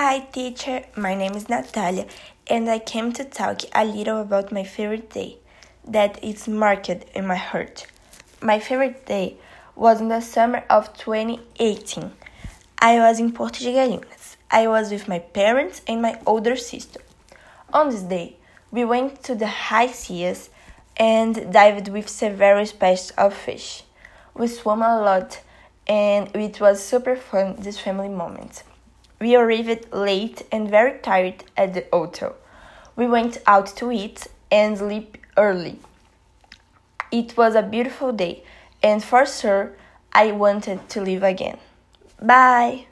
Hi, teacher. My name is Natalia, and I came to talk a little about my favorite day that is marked in my heart. My favorite day was in the summer of 2018. I was in Porto de Galinhas. I was with my parents and my older sister. On this day, we went to the high seas and dived with several species of fish. We swam a lot, and it was super fun this family moment. We arrived late and very tired at the hotel. We went out to eat and sleep early. It was a beautiful day, and for sure, I wanted to live again. Bye!